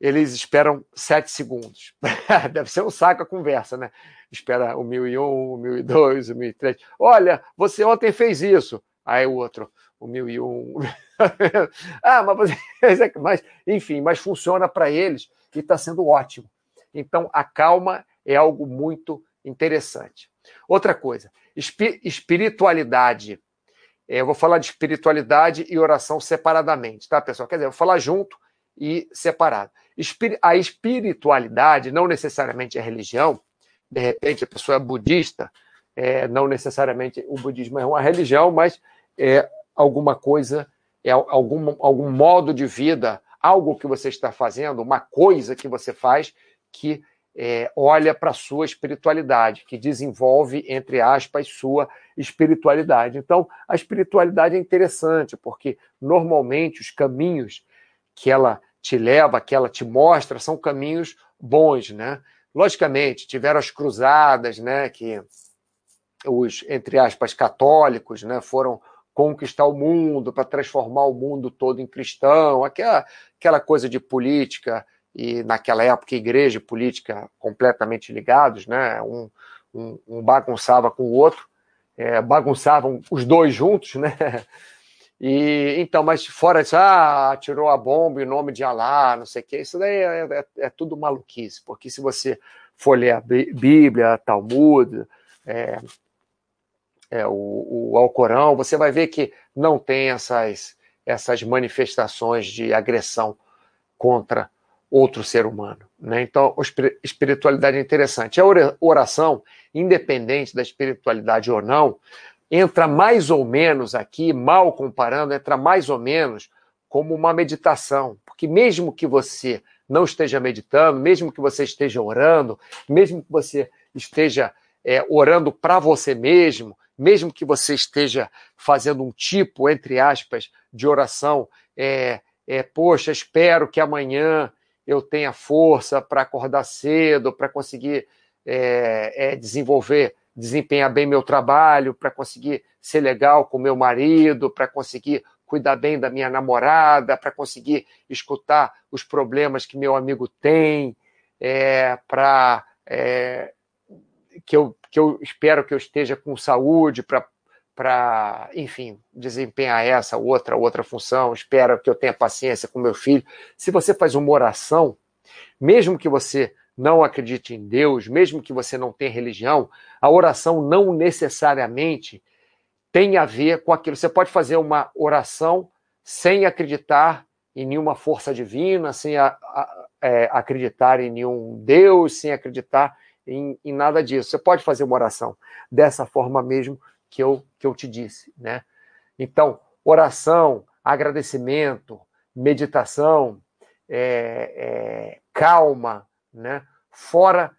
eles esperam sete segundos. Deve ser um saco a conversa, né? Espera o mil e um, o mil e dois, o mil e três. Olha, você ontem fez isso. Aí o outro, o mil e um. ah, mas você. mas, enfim, mas funciona para eles e está sendo ótimo. Então, a calma é algo muito interessante. Outra coisa, espiritualidade. É, eu vou falar de espiritualidade e oração separadamente, tá, pessoal? Quer dizer, eu vou falar junto e separado. A espiritualidade não necessariamente é religião. De repente, a pessoa é budista, é, não necessariamente o budismo é uma religião, mas é alguma coisa, é algum, algum modo de vida, algo que você está fazendo, uma coisa que você faz que é, olha para a sua espiritualidade, que desenvolve, entre aspas, sua espiritualidade. Então, a espiritualidade é interessante, porque normalmente os caminhos que ela te leva, que ela te mostra, são caminhos bons, né? Logicamente, tiveram as cruzadas, né, que os, entre aspas, católicos, né, foram conquistar o mundo, para transformar o mundo todo em cristão, aquela, aquela coisa de política, e naquela época igreja e política completamente ligados, né? um, um, um bagunçava com o outro, é, bagunçavam os dois juntos, né? E então, mas fora isso, ah, tirou a bomba em nome de Alá, não sei o que, isso daí é, é, é, tudo maluquice, porque se você for ler a Bíblia, Talmud, é, é, o, o Alcorão, você vai ver que não tem essas, essas manifestações de agressão contra outro ser humano. Né? Então, espiritualidade é interessante. A oração, independente da espiritualidade ou não, entra mais ou menos aqui, mal comparando, entra mais ou menos como uma meditação. Porque mesmo que você não esteja meditando, mesmo que você esteja orando, mesmo que você esteja é, orando para você mesmo, mesmo que você esteja fazendo um tipo, entre aspas, de oração, é, é poxa, espero que amanhã eu tenha força para acordar cedo, para conseguir é, é, desenvolver, desempenhar bem meu trabalho, para conseguir ser legal com meu marido, para conseguir cuidar bem da minha namorada, para conseguir escutar os problemas que meu amigo tem, é, para é, que eu, que eu espero que eu esteja com saúde para para, enfim, desempenhar essa outra outra função, espero que eu tenha paciência com meu filho. Se você faz uma oração, mesmo que você não acredite em Deus, mesmo que você não tenha religião, a oração não necessariamente tem a ver com aquilo. Você pode fazer uma oração sem acreditar em nenhuma força divina, sem a, a, é, acreditar em nenhum Deus, sem acreditar em, em, nada disso. Você pode fazer uma oração dessa forma mesmo que eu, que eu te disse. Né? Então, oração, agradecimento, meditação, é, é, calma, né? Fora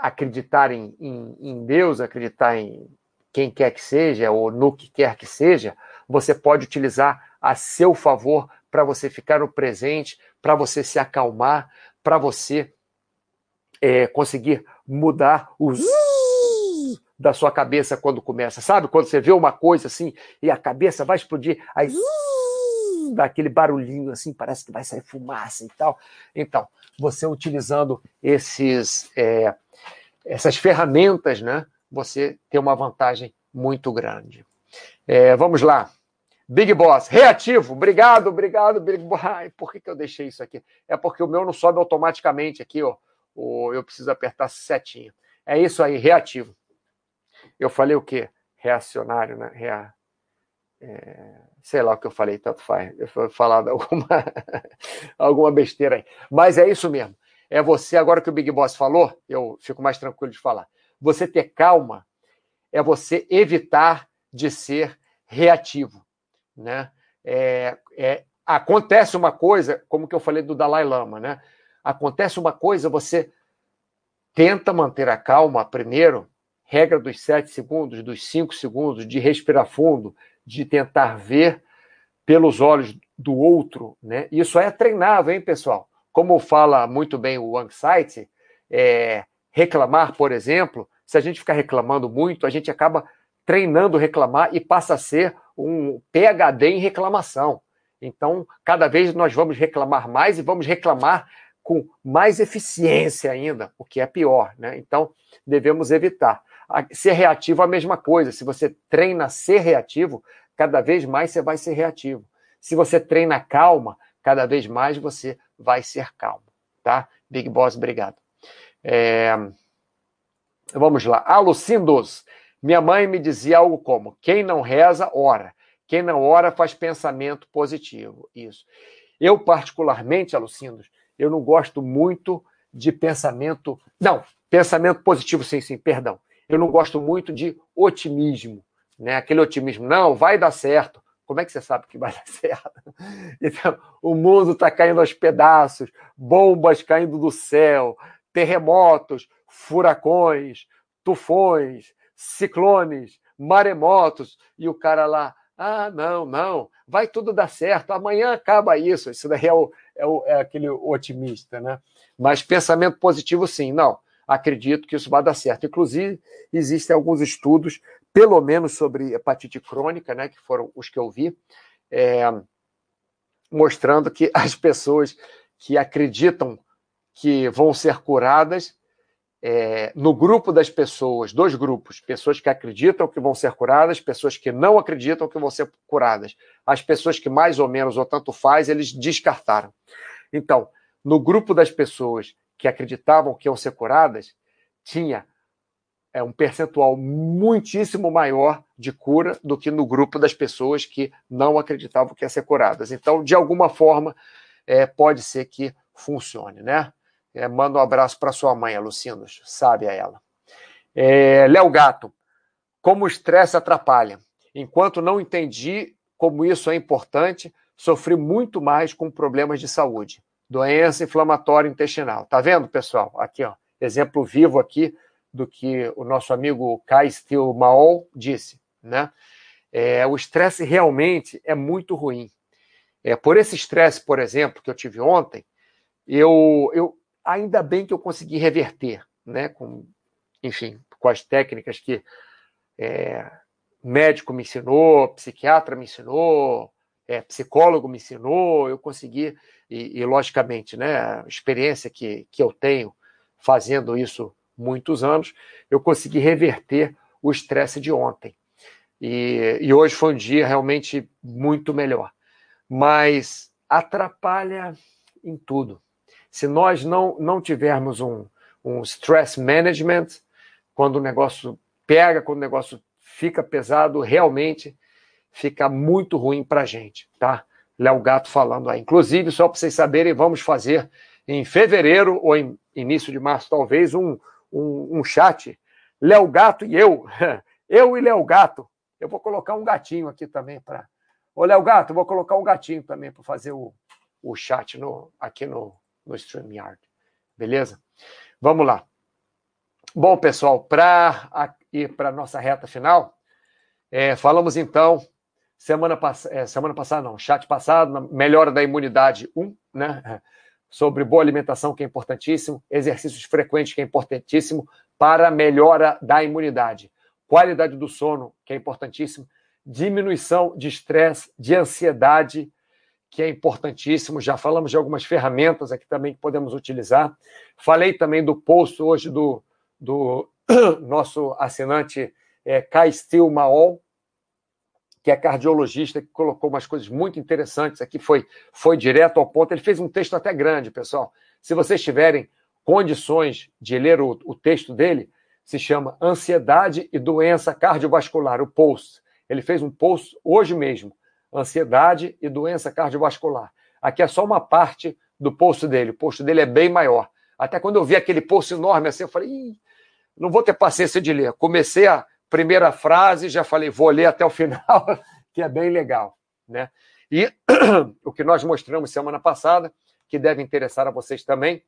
acreditar em, em, em Deus, acreditar em quem quer que seja, ou no que quer que seja, você pode utilizar a seu favor para você ficar no presente, para você se acalmar, para você é, conseguir mudar os da sua cabeça quando começa. Sabe quando você vê uma coisa assim e a cabeça vai explodir, aí dá aquele barulhinho assim, parece que vai sair fumaça e tal. Então, você utilizando esses, é, essas ferramentas, né, você tem uma vantagem muito grande. É, vamos lá. Big Boss, reativo. Obrigado, obrigado, Big Boss. Ai, por que, que eu deixei isso aqui? É porque o meu não sobe automaticamente aqui, ó. Eu preciso apertar setinha. É isso aí, reativo. Eu falei o quê? Reacionário, né? Rea... É... Sei lá o que eu falei, tanto faz. Eu fui falar alguma... alguma besteira aí. Mas é isso mesmo. É você, agora que o Big Boss falou, eu fico mais tranquilo de falar. Você ter calma é você evitar de ser reativo né? É, é, acontece uma coisa, como que eu falei do Dalai Lama, né? Acontece uma coisa, você tenta manter a calma primeiro, regra dos sete segundos, dos cinco segundos, de respirar fundo, de tentar ver pelos olhos do outro, né? Isso é treinável, hein, pessoal? Como fala muito bem o Site, é, reclamar, por exemplo, se a gente ficar reclamando muito, a gente acaba treinando reclamar e passa a ser um PhD em reclamação. Então, cada vez nós vamos reclamar mais e vamos reclamar com mais eficiência ainda, o que é pior, né? Então, devemos evitar. Ser reativo é a mesma coisa. Se você treina ser reativo, cada vez mais você vai ser reativo. Se você treina calma, cada vez mais você vai ser calmo, tá? Big Boss, obrigado. É... Vamos lá. Alucindos. Minha mãe me dizia algo como: quem não reza, ora. Quem não ora faz pensamento positivo. Isso. Eu, particularmente, Alucindos, eu não gosto muito de pensamento. Não, pensamento positivo, sim, sim, perdão. Eu não gosto muito de otimismo. Né? Aquele otimismo, não, vai dar certo. Como é que você sabe que vai dar certo? Então, o mundo está caindo aos pedaços, bombas caindo do céu, terremotos, furacões, tufões, ciclones, maremotos, e o cara lá, ah, não, não, vai tudo dar certo, amanhã acaba isso. Isso daí é, o, é, o, é aquele otimista, né? Mas pensamento positivo, sim, não. Acredito que isso vai dar certo. Inclusive, existem alguns estudos, pelo menos sobre hepatite crônica, né, que foram os que eu vi, é, mostrando que as pessoas que acreditam que vão ser curadas é, no grupo das pessoas, dois grupos, pessoas que acreditam que vão ser curadas, pessoas que não acreditam que vão ser curadas. As pessoas que mais ou menos ou tanto faz, eles descartaram. Então, no grupo das pessoas que acreditavam que iam ser curadas, tinha é, um percentual muitíssimo maior de cura do que no grupo das pessoas que não acreditavam que iam ser curadas. Então, de alguma forma, é, pode ser que funcione, né? É, manda um abraço para sua mãe, Lucinos, sabe a ela. É, Léo Gato, como o estresse atrapalha. Enquanto não entendi como isso é importante, sofri muito mais com problemas de saúde. Doença inflamatória intestinal. Tá vendo, pessoal? Aqui, ó, exemplo vivo aqui do que o nosso amigo Kai Stil Maol disse, né? É, o estresse realmente é muito ruim. É, por esse estresse, por exemplo, que eu tive ontem, eu, eu, ainda bem que eu consegui reverter, né? Com, enfim, com as técnicas que é, médico me ensinou, psiquiatra me ensinou, é, psicólogo me ensinou, eu consegui, e, e, logicamente, né, a experiência que, que eu tenho fazendo isso muitos anos, eu consegui reverter o estresse de ontem. E, e hoje foi um dia realmente muito melhor. Mas atrapalha em tudo. Se nós não, não tivermos um, um stress management, quando o negócio pega, quando o negócio fica pesado, realmente fica muito ruim para a gente, tá? Léo Gato falando aí. Inclusive, só para vocês saberem, vamos fazer em fevereiro ou em início de março, talvez, um, um, um chat. Léo Gato e eu. Eu e Léo Gato. Eu vou colocar um gatinho aqui também para. Ô, Léo Gato, vou colocar um gatinho também para fazer o, o chat no, aqui no, no StreamYard. Beleza? Vamos lá. Bom, pessoal, para ir para a nossa reta final, é, falamos então semana, pass é, semana passada, não, chat passado, melhora da imunidade 1, né? Sobre boa alimentação, que é importantíssimo, exercícios frequentes, que é importantíssimo, para melhora da imunidade. Qualidade do sono, que é importantíssimo, diminuição de estresse, de ansiedade, que é importantíssimo. Já falamos de algumas ferramentas aqui também que podemos utilizar. Falei também do post hoje do, do nosso assinante é, Kai Maol, que é cardiologista, que colocou umas coisas muito interessantes aqui, foi, foi direto ao ponto. Ele fez um texto até grande, pessoal. Se vocês tiverem condições de ler o, o texto dele, se chama Ansiedade e Doença Cardiovascular, o post. Ele fez um post hoje mesmo, Ansiedade e Doença Cardiovascular. Aqui é só uma parte do post dele, o post dele é bem maior. Até quando eu vi aquele post enorme assim, eu falei, não vou ter paciência de ler. Comecei a primeira frase, já falei, vou ler até o final, que é bem legal. Né? E o que nós mostramos semana passada, que deve interessar a vocês também,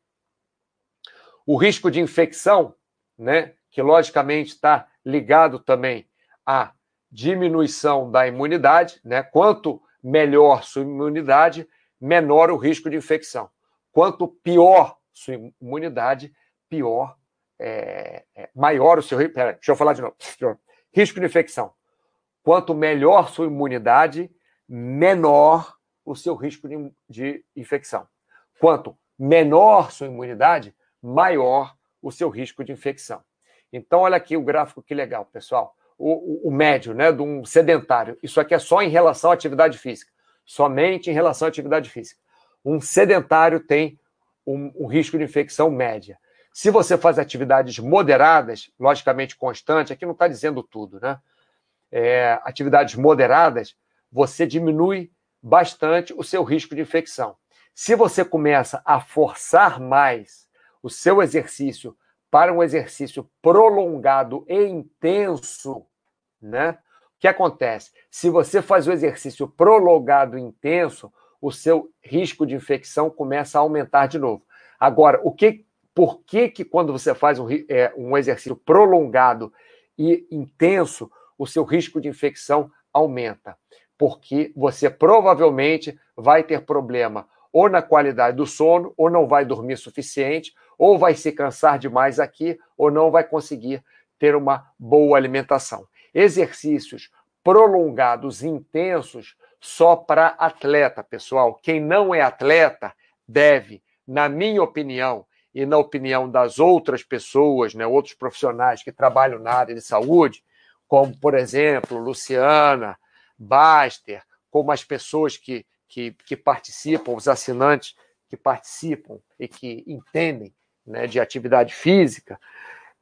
o risco de infecção, né, que logicamente está ligado também à diminuição da imunidade, né? Quanto melhor sua imunidade, menor o risco de infecção. Quanto pior sua imunidade, pior é, é, maior o seu risco. Pera, deixa eu falar de novo. Risco de infecção. Quanto melhor sua imunidade, menor o seu risco de, de infecção. Quanto menor sua imunidade, maior o seu risco de infecção. Então, olha aqui o gráfico que legal, pessoal. O, o, o, médio, né, de um sedentário. Isso aqui é só em relação à atividade física. Somente em relação à atividade física. Um sedentário tem um, um risco de infecção média. Se você faz atividades moderadas, logicamente constante, aqui não está dizendo tudo, né? É, atividades moderadas, você diminui bastante o seu risco de infecção. Se você começa a forçar mais o seu exercício para um exercício prolongado e intenso, né? O que acontece? Se você faz o exercício prolongado e intenso, o seu risco de infecção começa a aumentar de novo. Agora, o que por que, que quando você faz um, é, um exercício prolongado e intenso, o seu risco de infecção aumenta? Porque você provavelmente vai ter problema ou na qualidade do sono, ou não vai dormir suficiente, ou vai se cansar demais aqui, ou não vai conseguir ter uma boa alimentação. Exercícios prolongados, intensos, só para atleta, pessoal. Quem não é atleta deve, na minha opinião, e na opinião das outras pessoas, né, outros profissionais que trabalham na área de saúde, como, por exemplo, Luciana, Baster, como as pessoas que, que, que participam, os assinantes que participam e que entendem né, de atividade física,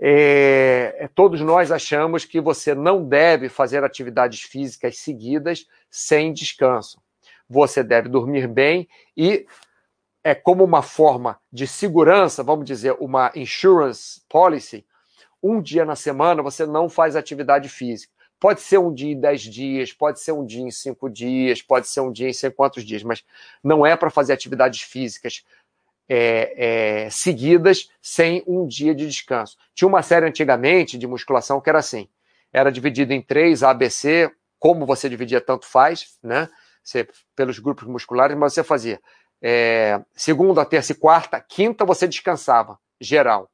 é, é, todos nós achamos que você não deve fazer atividades físicas seguidas sem descanso. Você deve dormir bem e é como uma forma de segurança, vamos dizer, uma insurance policy, um dia na semana você não faz atividade física. Pode ser um dia em dez dias, pode ser um dia em cinco dias, pode ser um dia em sei quantos dias, mas não é para fazer atividades físicas é, é, seguidas sem um dia de descanso. Tinha uma série antigamente de musculação que era assim: era dividida em três ABC, como você dividia, tanto faz, né? Você, pelos grupos musculares, mas você fazia é, segunda, terça e quarta, quinta você descansava, geral.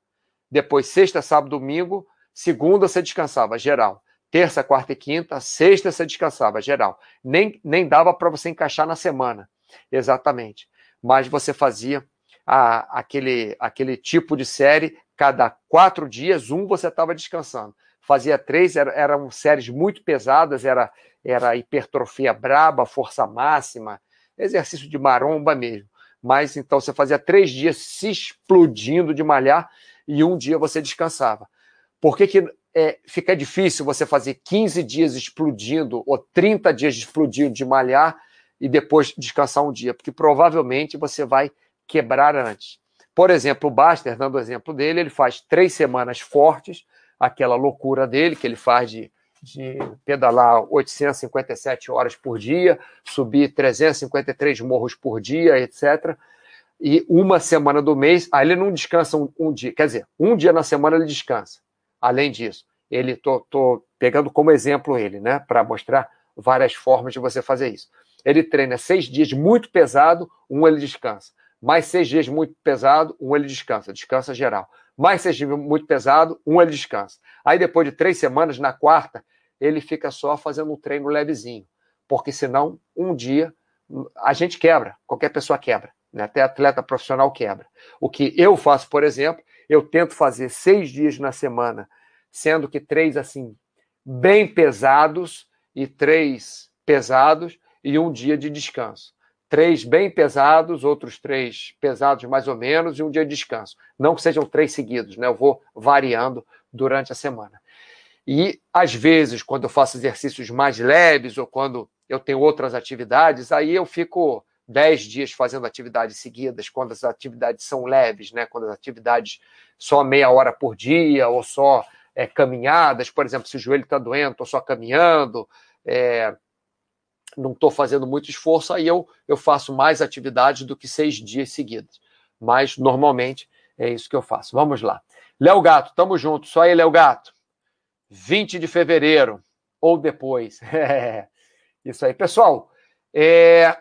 Depois, sexta, sábado, domingo, segunda você descansava, geral. Terça, quarta e quinta, sexta você descansava, geral. Nem, nem dava para você encaixar na semana, exatamente. Mas você fazia a, aquele, aquele tipo de série cada quatro dias, um você estava descansando. Fazia três, era, eram séries muito pesadas, era, era hipertrofia braba, força máxima, exercício de maromba mesmo. Mas então você fazia três dias se explodindo de malhar e um dia você descansava. Por que, que é, fica difícil você fazer 15 dias explodindo ou 30 dias explodindo de malhar e depois descansar um dia? Porque provavelmente você vai quebrar antes. Por exemplo, o Baster, dando o exemplo dele, ele faz três semanas fortes, aquela loucura dele, que ele faz de, de pedalar 857 horas por dia, subir 353 morros por dia, etc. E uma semana do mês, aí ele não descansa um, um dia, quer dizer, um dia na semana ele descansa. Além disso, ele tô, tô pegando como exemplo ele, né, para mostrar várias formas de você fazer isso. Ele treina seis dias muito pesado, um ele descansa. Mais seis dias muito pesado, um ele descansa, descansa geral. Mais seis dias muito pesado, um ele descansa. Aí depois de três semanas, na quarta, ele fica só fazendo um treino levezinho, porque senão um dia a gente quebra, qualquer pessoa quebra, né? até atleta profissional quebra. O que eu faço, por exemplo, eu tento fazer seis dias na semana, sendo que três, assim, bem pesados e três pesados e um dia de descanso. Três bem pesados, outros três pesados mais ou menos e um dia de descanso. Não que sejam três seguidos, né? Eu vou variando durante a semana. E, às vezes, quando eu faço exercícios mais leves ou quando eu tenho outras atividades, aí eu fico dez dias fazendo atividades seguidas, quando as atividades são leves, né? quando as atividades só meia hora por dia ou só é, caminhadas, por exemplo, se o joelho está doendo, estou só caminhando, é, não estou fazendo muito esforço, aí eu, eu faço mais atividades do que seis dias seguidos. Mas, normalmente, é isso que eu faço. Vamos lá. Léo Gato, tamo junto. Só aí, Léo Gato. 20 de fevereiro, ou depois. isso aí. Pessoal, é,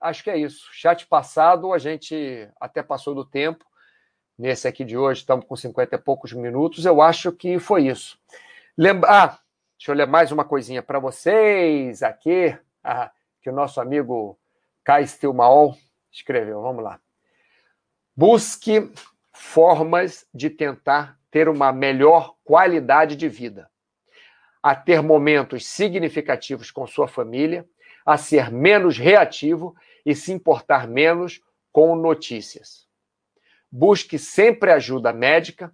acho que é isso. Chat passado, a gente até passou do tempo. Nesse aqui de hoje, estamos com 50 e poucos minutos. Eu acho que foi isso. Lembra... Ah, deixa eu ler mais uma coisinha para vocês aqui, ah, que o nosso amigo Kai Stilmaol escreveu. Vamos lá. Busque formas de tentar ter uma melhor qualidade de vida, a ter momentos significativos com sua família, a ser menos reativo e se importar menos com notícias. Busque sempre ajuda médica,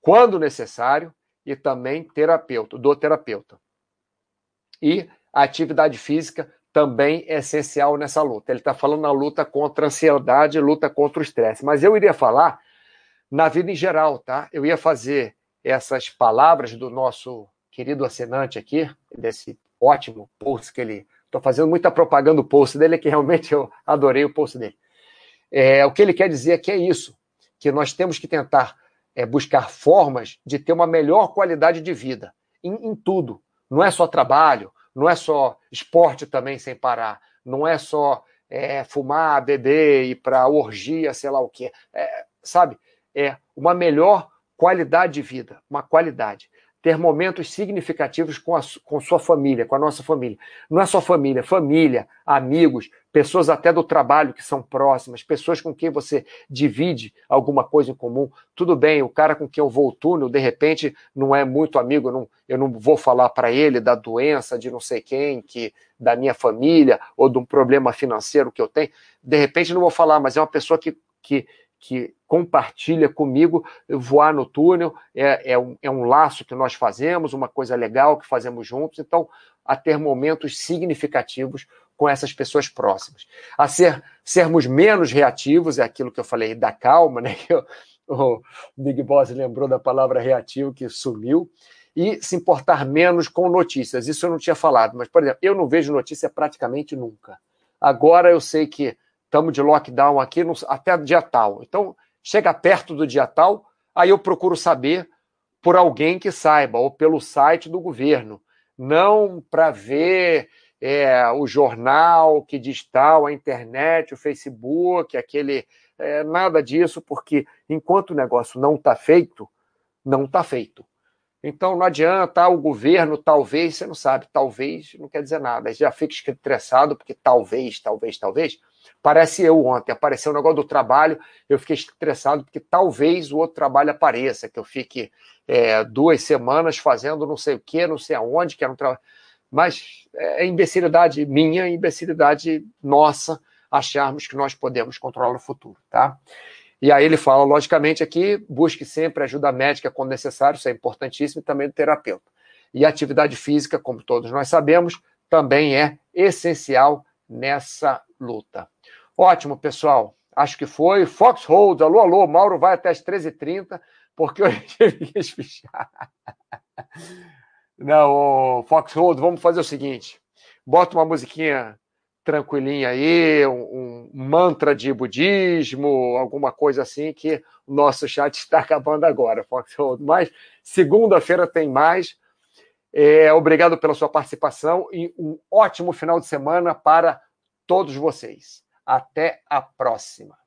quando necessário, e também terapeuta, do terapeuta. E a atividade física também é essencial nessa luta. Ele está falando na luta contra a ansiedade, luta contra o estresse. Mas eu iria falar na vida em geral, tá? Eu ia fazer essas palavras do nosso querido assinante aqui, desse ótimo post que ele Estou fazendo muita propaganda do post dele, que realmente eu adorei o post dele. É, o que ele quer dizer é que é isso, que nós temos que tentar é, buscar formas de ter uma melhor qualidade de vida em, em, tudo. Não é só trabalho, não é só esporte também sem parar, não é só é, fumar, beber, ir para orgia, sei lá o quê. É, sabe? É uma melhor qualidade de vida, uma qualidade ter momentos significativos com, a, com sua família, com a nossa família. Não é só família, família, amigos, pessoas até do trabalho que são próximas, pessoas com quem você divide alguma coisa em comum. Tudo bem, o cara com quem eu vou ao túnel, de repente, não é muito amigo, eu não, eu não vou falar para ele da doença de não sei quem, que da minha família, ou de um problema financeiro que eu tenho. De repente, não vou falar, mas é uma pessoa que, que, que compartilha comigo voar no túnel, é, é, um, é um laço que nós fazemos, uma coisa legal que fazemos juntos, então, a ter momentos significativos com essas pessoas próximas. A ser, sermos menos reativos, é aquilo que eu falei da calma, né? Eu, o Big Boss lembrou da palavra reativo que sumiu, e se importar menos com notícias. Isso eu não tinha falado, mas, por exemplo, eu não vejo notícia praticamente nunca. Agora eu sei que estamos de lockdown aqui no, até dia tal. Então, chega perto do dia tal, aí eu procuro saber por alguém que saiba, ou pelo site do governo, não para ver é, o jornal que diz tal, a internet, o Facebook, aquele. É, nada disso, porque enquanto o negócio não está feito, não está feito. Então não adianta o governo, talvez, você não sabe, talvez não quer dizer nada. Já fica estressado, porque talvez, talvez, talvez. Parece eu ontem, apareceu o um negócio do trabalho, eu fiquei estressado porque talvez o outro trabalho apareça, que eu fique é, duas semanas fazendo não sei o que, não sei aonde, que era um trabalho. Mas é imbecilidade minha, imbecilidade nossa, acharmos que nós podemos controlar o futuro, tá? E aí ele fala, logicamente, aqui, busque sempre ajuda médica quando necessário, isso é importantíssimo, e também do terapeuta. E atividade física, como todos nós sabemos, também é essencial nessa luta. Ótimo, pessoal. Acho que foi. Foxhold, alô, alô, Mauro vai até as 13h30, porque hoje tive que espichar. Não, Foxhold, vamos fazer o seguinte: bota uma musiquinha tranquilinha aí, um, um, mantra de budismo, alguma coisa assim, que o nosso chat está acabando agora. Mas segunda-feira tem mais. É, obrigado pela sua participação e um ótimo final de semana para todos vocês. Até a próxima.